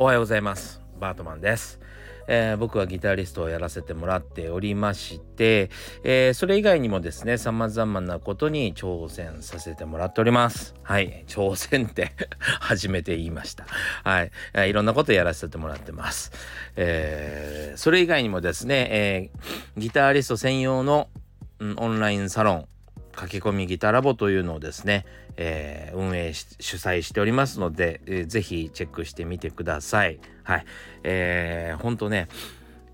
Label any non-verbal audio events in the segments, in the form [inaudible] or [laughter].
おはようございます。バートマンです、えー、僕はギタリストをやらせてもらっておりまして、えー、それ以外にもですね様々なことに挑戦させてもらっております。はい。挑戦って [laughs] 初めて言いました。はい、えー、いろんなことやらせてもらってます、えそれ以外にもですね、えギタリスト専用の、うん、オンラインサロン駆け込みギターラボというのをですね、えー、運営し主催しておりますので、えー、ぜひチェックしてみてください。はい。えー、ほんとね、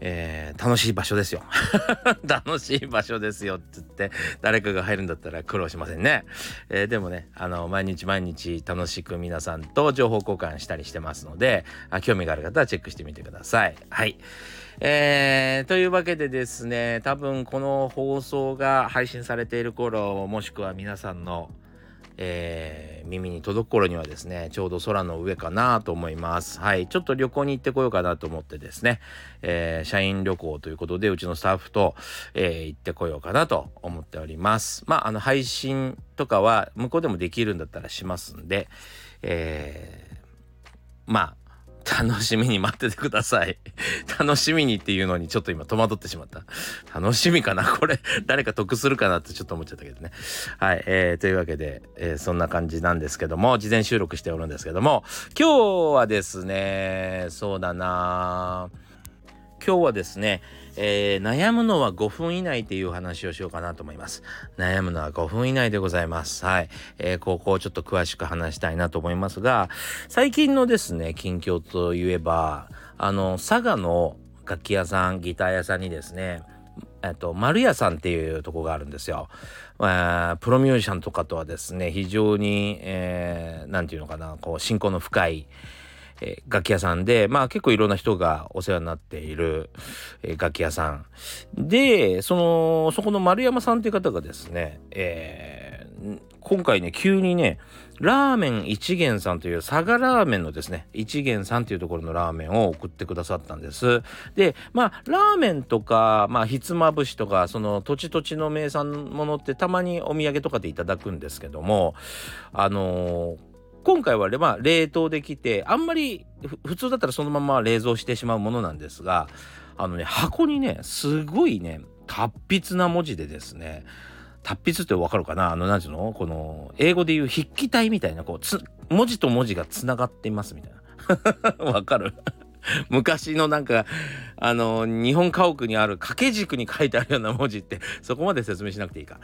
えー、楽しい場所ですよ。[laughs] 楽しい場所ですよって言って誰かが入るんだったら苦労しませんね。えー、でもねあの毎日毎日楽しく皆さんと情報交換したりしてますのであ興味がある方はチェックしてみてください。はい。えー、というわけでですね多分この放送が配信されている頃もしくは皆さんの、えー、耳に届く頃にはですねちょうど空の上かなと思います。はい。ちょっと旅行に行ってこようかなと思ってですね、えー、社員旅行ということでうちのスタッフと、え、行ってこようかなと思っております。まああの配信とかは向こうでもできるんだったらしますんでえ、まあ楽しみに待っててください。[laughs] 楽しみにっていうのにちょっと今戸惑ってしまった。楽しみかな？[laughs] これ誰か得するかなってちょっと思っちゃったけどね。はい。えー、というわけで、えー、そんな感じなんですけども、事前収録しておるんですけども、今日はですね、そうだな今日はですね、えー、悩むのは5分以内っていう話をしようかなと思います。悩むのは5分以内でございます。はい。えー、ここをちょっと詳しく話したいなと思いますが、最近のですね、近況といえば、あの、佐賀の楽器屋さん、ギター屋さんにですね、えっと、丸屋さんっていうとこがあるんですよ。まあ、プロミュージシャンとかとはですね、非常に、えー、なんていうのかな、こう、信仰の深い、え、楽器屋さんで、まあ結構いろんな人がお世話になっている、え、楽器屋さん。で、その、そこの丸山さんという方がですね、えー、今回ね、急にね、ラーメン一元さんという佐賀ラーメンのですね、一元さんというところのラーメンを送ってくださったんです。で、まあ、ラーメンとか、まあ、ひつまぶしとか、その土地土地の名産ものってたまにお土産とかでいただくんですけども、あのー今回は、まあ、冷凍できてあんまり普通だったらそのまま冷蔵してしまうものなんですがあのね箱にねすごいね達筆な文字でですね達筆ってわかるかな？あの何ていうの？この英語で言う筆記体みたいなこう文字と文字がつながっていますみたいな。[laughs] わかる？[laughs] 昔のなんかあの日本家屋にある掛け軸に書いてあるような文字ってそこまで説明しなくていいか。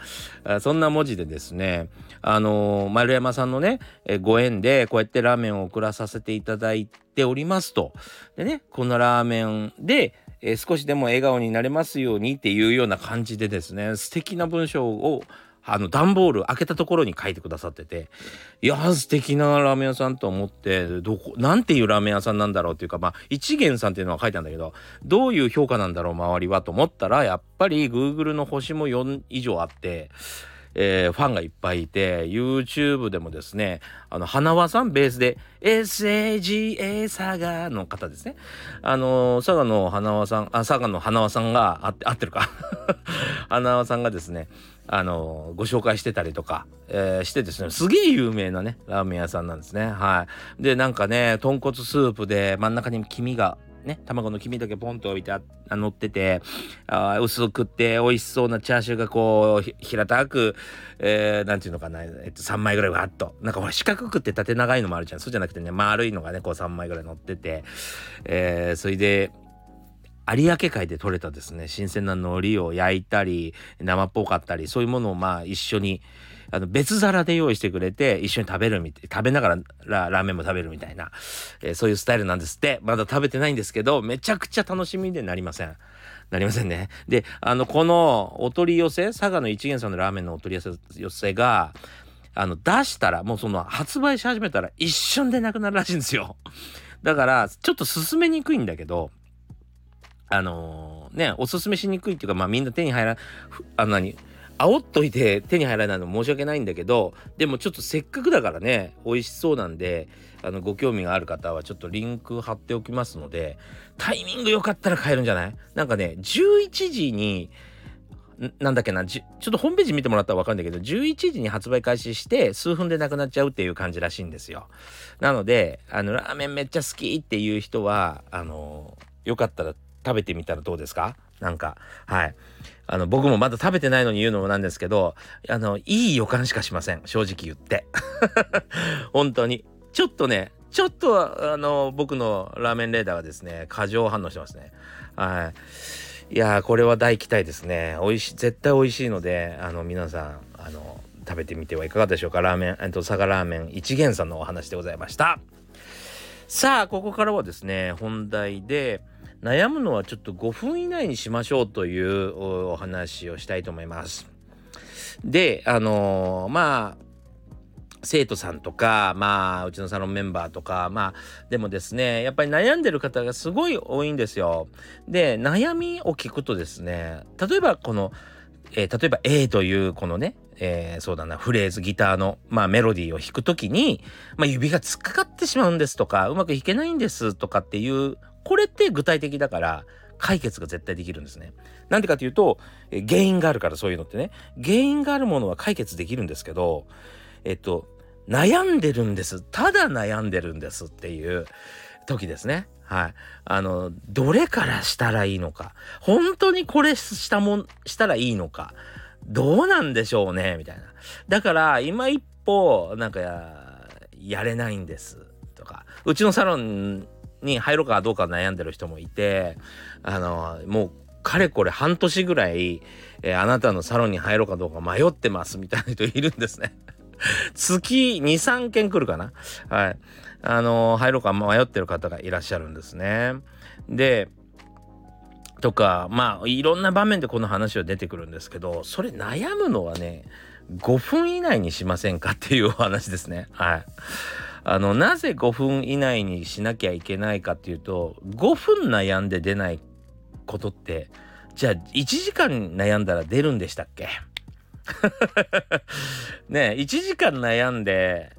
そんな文字でですねあの丸山さんのねご縁でこうやってラーメンを送らさせていただいておりますと。でねこのラーメンでえ少しでも笑顔になれますようにっていうような感じでですね素敵な文章をあの段ボール開けたところに書いてくださってていや素敵なラーメン屋さんと思ってどこなんていうラーメン屋さんなんだろうっていうかまあ一元さんっていうのは書いてあるんだけどどういう評価なんだろう周りはと思ったらやっぱり Google の星も4以上あってえー、ファンがいっぱいいて YouTube でもですねあの花輪さんベースで SAGA 佐賀の方ですね。あの佐賀の花輪さんあ佐賀の花輪さんがあって合ってるか。[laughs] 花輪さんがですねあのご紹介してたりとか、えー、してですねすげえ有名なねラーメン屋さんなんですね。はい。でなんかね豚骨スープで真ん中に黄身がね、卵の黄身だけポンと置いてあ乗っててあ薄くって美味しそうなチャーシューがこう平たく、えー、ていうのかな、えっと、3枚ぐらいわっと。なんかほら四角くって縦長いのもあるじゃん。そうじゃなくてね丸いのがねこう3枚ぐらい乗ってて、えー、それで有明海で取れたですね新鮮な海苔を焼いたり生っぽかったりそういうものをまあ一緒にあの別皿で用意してくれて一緒に食べるみたい食べながらラーメンも食べるみたいな、えー、そういうスタイルなんですってまだ食べてないんですけどめちゃくちゃ楽しみでなりません。なりませんね。であのこのお取り寄せ佐賀の一元さんのラーメンのお取り寄せがあの出したらもうその発売し始めたら一瞬でなくなるらしいんですよ。だからちょっと進めにくいんだけどあのー、ねおすすめしにくいっていうかまあみんな手に入らあの何煽っといて手に入らないの申し訳ないんだけどでもちょっとせっかくだからね美味しそうなんであのご興味がある方はちょっとリンク貼っておきますのでタイミング良かったら買えるんじゃない？なんかね11時になんだっけな、ちょっとホームページ見てもらったらわかるんだけど、11時に発売開始して数分でなくなっちゃうっていう感じらしいんですよ。なので、あの、ラーメンめっちゃ好きっていう人は、あの、よかったら食べてみたらどうですか？なんか、はい。あの、僕もまだ食べてないのに言うのもなんですけど、あの、いい予感しかしません。正直言って。[laughs] 本当に。ちょっとね、ちょっと、あの、僕のラーメンレーダーがですね、過剰反応してますね。はい。いやこれは大期待ですね。美味しい、絶対美味しいので、あの、皆さん、あの、食べてみてはいかがでしょうか？ラーメン、えっと、佐賀ラーメン一元さんのお話でございました。さあ、ここからはですね、本題で、悩むのはちょっと5分以内にしましょうというお話をしたいと思います。で、あのー、まあ、生徒さんとか、まあ、うちのサロンメンバーとか、まあ、でもですね、やっぱり悩んでる方がすごい多いんですよ。で、悩みを聞くとですね、例えばこの、えー、例えば A というこのね、えー、そうだな、フレーズ、ギターの、まあ、メロディーを弾くときに、まあ、指が突っかかってしまうんですとか、うまく弾けないんですとかっていう、これって具体的だから、解決が絶対できるんですね。なんでかっていうと、原因があるからそういうのってね、原因があるものは解決できるんですけど、えっと、悩んでるんです。ただ悩んでるんですっていう時ですね。はい。あの、どれからしたらいいのか。本当にこれしたもん、したらいいのか。どうなんでしょうねみたいな。だから、今一歩、なんか、やれないんです。とか、うちのサロンに入ろうかどうか悩んでる人もいて、あの、もう、かれこれ半年ぐらい、えー、あなたのサロンに入ろうかどうか迷ってますみたいな人いるんですね。[laughs] 月2、3件来るかなはい。あの、入ろうか迷ってる方がいらっしゃるんですね。で、とか、まあ、いろんな場面でこの話は出てくるんですけど、それ悩むのはね、5分以内にしませんかっていうお話ですね。はい。あの、なぜ5分以内にしなきゃいけないかっていうと、5分悩んで出ないことって、じゃあ1時間悩んだら出るんでしたっけ？[laughs] ね1時間悩んで、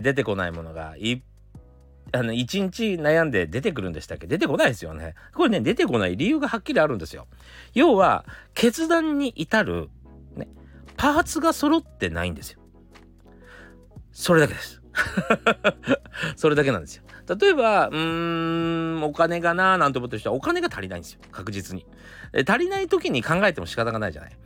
出てこないものがいあの1日悩んで出てくるんでしたっけ？出てこないですよね。これね出てこない理由がはっきりあるんですよ。要は決断に至る、ね、パーツが揃ってないんですよ。それだけです。[laughs] それだけなんですよ。例えば、うーん、お金がなーなんて思ってる人はお金が足りないんですよ。確実に。足りない時に考えても仕方がないじゃない。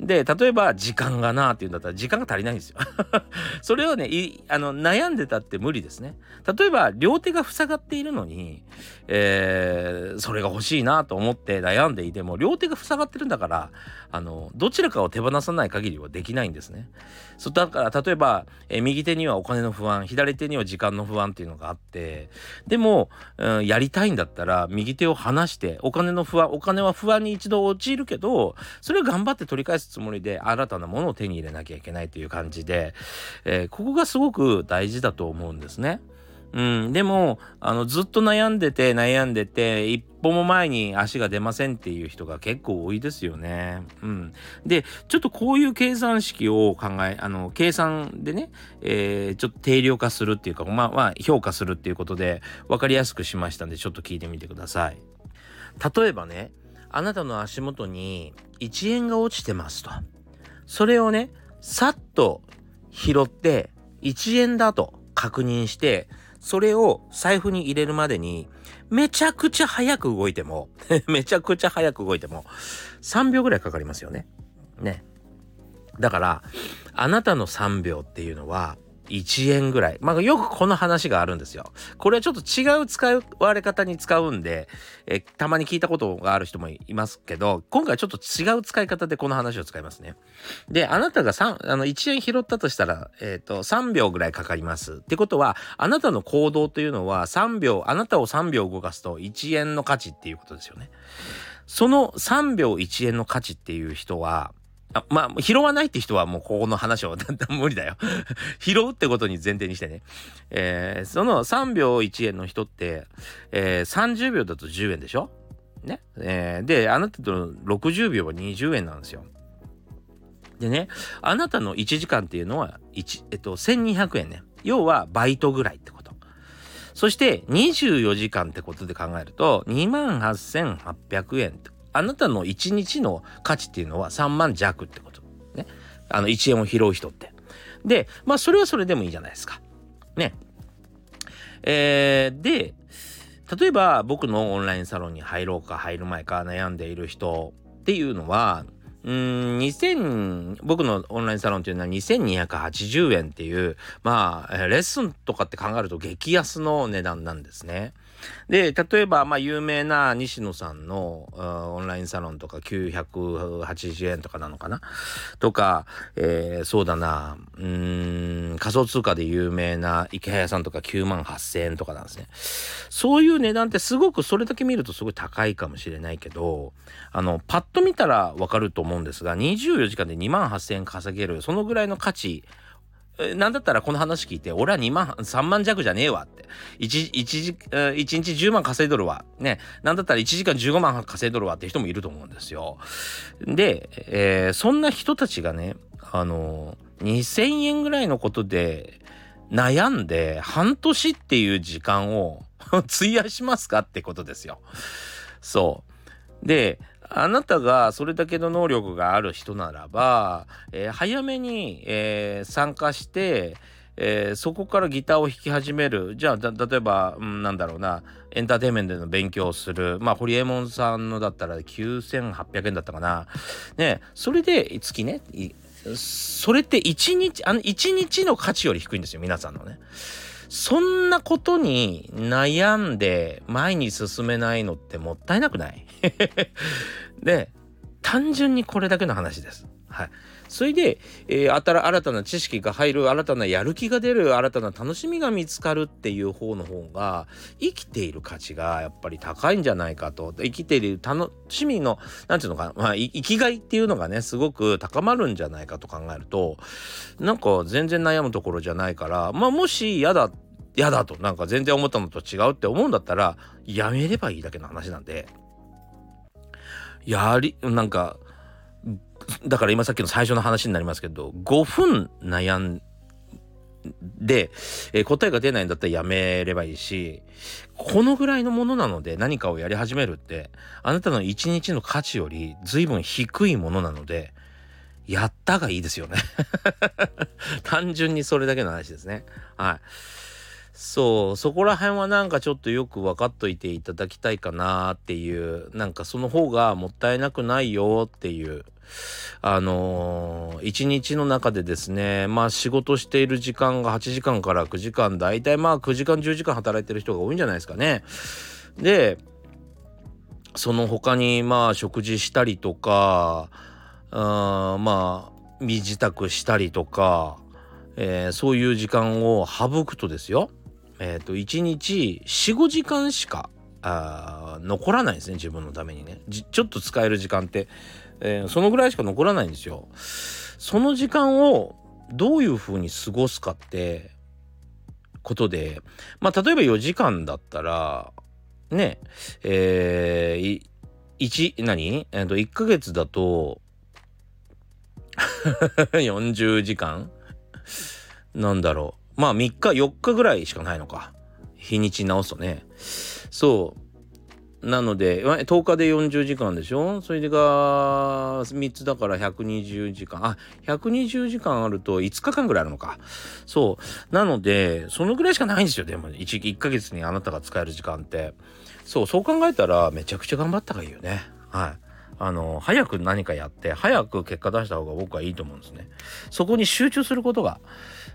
で、例えば時間がなーって言うんだったら時間が足りないんですよ。[laughs] それをねあの、悩んでたって無理ですね。例えば、両手が塞がっているのに、えー、それが欲しいなと思って悩んでいても、両手が塞がってるんだから、あの、どちらかを手放さない限りはできないんですね。そだから、例えば、え、右手にはお金の不安、左手には時間の不安っていうのがあって、でも、うん、やりたいんだったら、右手を離して、お金の不安、お金は不安に一度陥るけど、それを頑張って取り返すつもりで、新たなものを手に入れなきゃいけないという感じで、えー、ここがすごく大事だと思うんですね。うん、でもあのずっと悩んでて悩んでて一歩も前に足が出ませんっていう人が結構多いですよね。うん、でちょっとこういう計算式を考えあの計算でね、えー、ちょっと定量化するっていうかまあまあ評価するっていうことで分かりやすくしましたんでちょっと聞いてみてください。例えばねあなたの足元に1円が落ちてますと。それをねさっと拾って1円だと確認してそれを財布に入れるまでに、めちゃくちゃ早く動いても [laughs] めちゃくちゃ早く動いても、3秒ぐらいかかりますよね。ね。だから、あなたの3秒っていうのは、1円ぐらい。まあ、よくこの話があるんですよ。これはちょっと違う使われ方に使うんで、えたまに聞いたことがある人もいますけど、今回ちょっと違う使い方でこの話を使いますね。で、あなたが3、あの、1円拾ったとしたら、えっ、ー、と、3秒ぐらいかかります。ってことは、あなたの行動というのは3秒、あなたを3秒動かすと1円の価値っていうことですよね。その3秒1円の価値っていう人は、あまあ、拾わないって人はもうここの話を [laughs] 無理だよ [laughs] 拾うってことに前提にしてね。えー、その3秒1円の人って、えー、30秒だと10円でしょ？ね？えー、で、あなたと60秒は20円なんですよ。でね、あなたの1時間っていうのは1、えっと、1200円ね。要はバイトぐらいってこと。そして24時間ってことで考えると、28,800円あなたの1日の価値っていうのは3万弱ってこと。ね。あの1円を拾う人って。でまあそれはそれでもいいじゃないですか。ね。えー、で例えば僕のオンラインサロンに入ろうか入る前か悩んでいる人っていうのはうん2000僕のオンラインサロンっていうのは2280円っていうまあレッスンとかって考えると激安の値段なんですね。で例えばまあ有名な西野さんのオンラインサロンとか980円とかなのかな？とか、えー、そうだなうん仮想通貨で有名な池早さんとか9万8000円とかなんですね。そういう値段ってすごくそれだけ見るとすごい高いかもしれないけどあのパッと見たらわかると思う思うんですが24時間で2万8000円稼げるそのぐらいの価値なんだったらこの話聞いて、俺は2万、3万弱じゃねえわって。1、1、1日10万稼いどるわ。ね。なんだったら1時間15万稼いどるわって人もいると思うんですよ。で、えー、そんな人たちがね、あの、2000円ぐらいのことで悩んで半年っていう時間を [laughs] 費やしますかってことですよ。そう。で、あなたがそれだけの能力がある人ならば、えー、早めに、えー、参加して、えー、そこからギターを弾き始める。じゃあ例えば、うん、なんだろうな。エンターテインメントでの勉強をする。まあホリエモンさんのだったら9800円だったかな。ねそれで月ねそれって1日あの1日の価値より低いんですよ皆さんのね。そんなことに悩んで前に進めないのってもったいなくない？[laughs] で、単純にこれだけの話です。はい。それで、えー、新たな知識が入る、新たなやる気が出る、新たな楽しみが見つかるっていう方の方が、生きている価値がやっぱり高いんじゃないかと。生きている楽しみの、なんていうのかな、まあ、生きがいっていうのがね、すごく高まるんじゃないかと考えると、なんか全然悩むところじゃないから、まあもし嫌だ嫌だとなんか全然思ったのと違うって思うんだったらやめればいいだけの話なんでやりなんかだから今さっきの最初の話になりますけど5分悩んで、えー、答えが出ないんだったらやめればいいしこのぐらいのものなので何かをやり始めるってあなたの一日の価値より随分低いものなのでやったがいいですよね [laughs] 単純にそれだけの話ですねはい。そうそこら辺はなんかちょっとよく分かっといていただきたいかなっていうなんかその方がもったいなくないよっていうあのー、一日の中でですねまあ仕事している時間が8時間から9時間大体まあ9時間10時間働いてる人が多いんじゃないですかね。でその他にまあ食事したりとかあまあ身支度したりとか、えー、そういう時間を省くとですよえっ、ー、と、1日4、5時間しか、あ残らないですね、自分のためにね。ちょっと使える時間って、えー、そのぐらいしか残らないんですよ。その時間をどういうふうに過ごすかって、ことで、まあ、例えば4時間だったら、ね、えー、1、何？えっ、ー、と、1ヶ月だと、[laughs] 40時間？なんだろう。まあ3日4日ぐらいしかないのか。日にち直すとね。そう。なので10日で40時間でしょ？それが3つだから120時間。あ120時間あると5日間ぐらいあるのか。そう。なのでそのぐらいしかないんですよ。でも 1, 1ヶ月にあなたが使える時間って。そうそう考えたらめちゃくちゃ頑張った方がいいよね。はい。あの早く何かやって早く結果出した方が僕はいいと思うんですね。そこに集中することが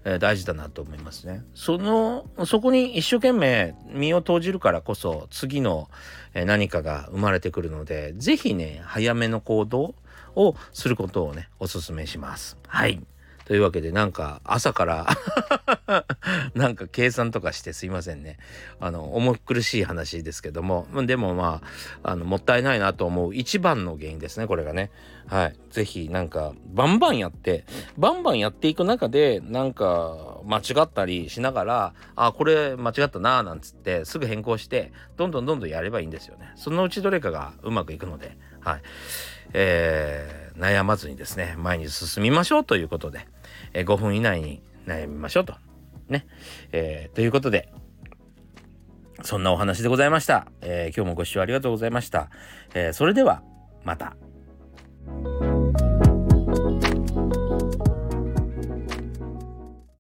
え大事だなと思いますね。そのそこに一生懸命身を投じるからこそ次の、え何かが生まれてくるので是非ね早めの行動をすることをねおすすめします。はい。というわけでなんか朝から [laughs] なんか計算とかしてすいませんね。あの重苦しい話ですけどもでもまああのもったいないなと思う一番の原因ですねこれがね。はい。是非なんかバンバンやってバンバンやっていく中でなんか間違ったりしながらあこれ間違ったなーなんつってすぐ変更してどんどんどんどんやればいいんですよね。そのうちどれかがうまくいくので。はい。えー、悩まずにですね前に進みましょうということで。え、5分以内に悩みましょうと。ね。えー、ということで、そんなお話でございました。えー、今日もご視聴ありがとうございました。えそれでは、また。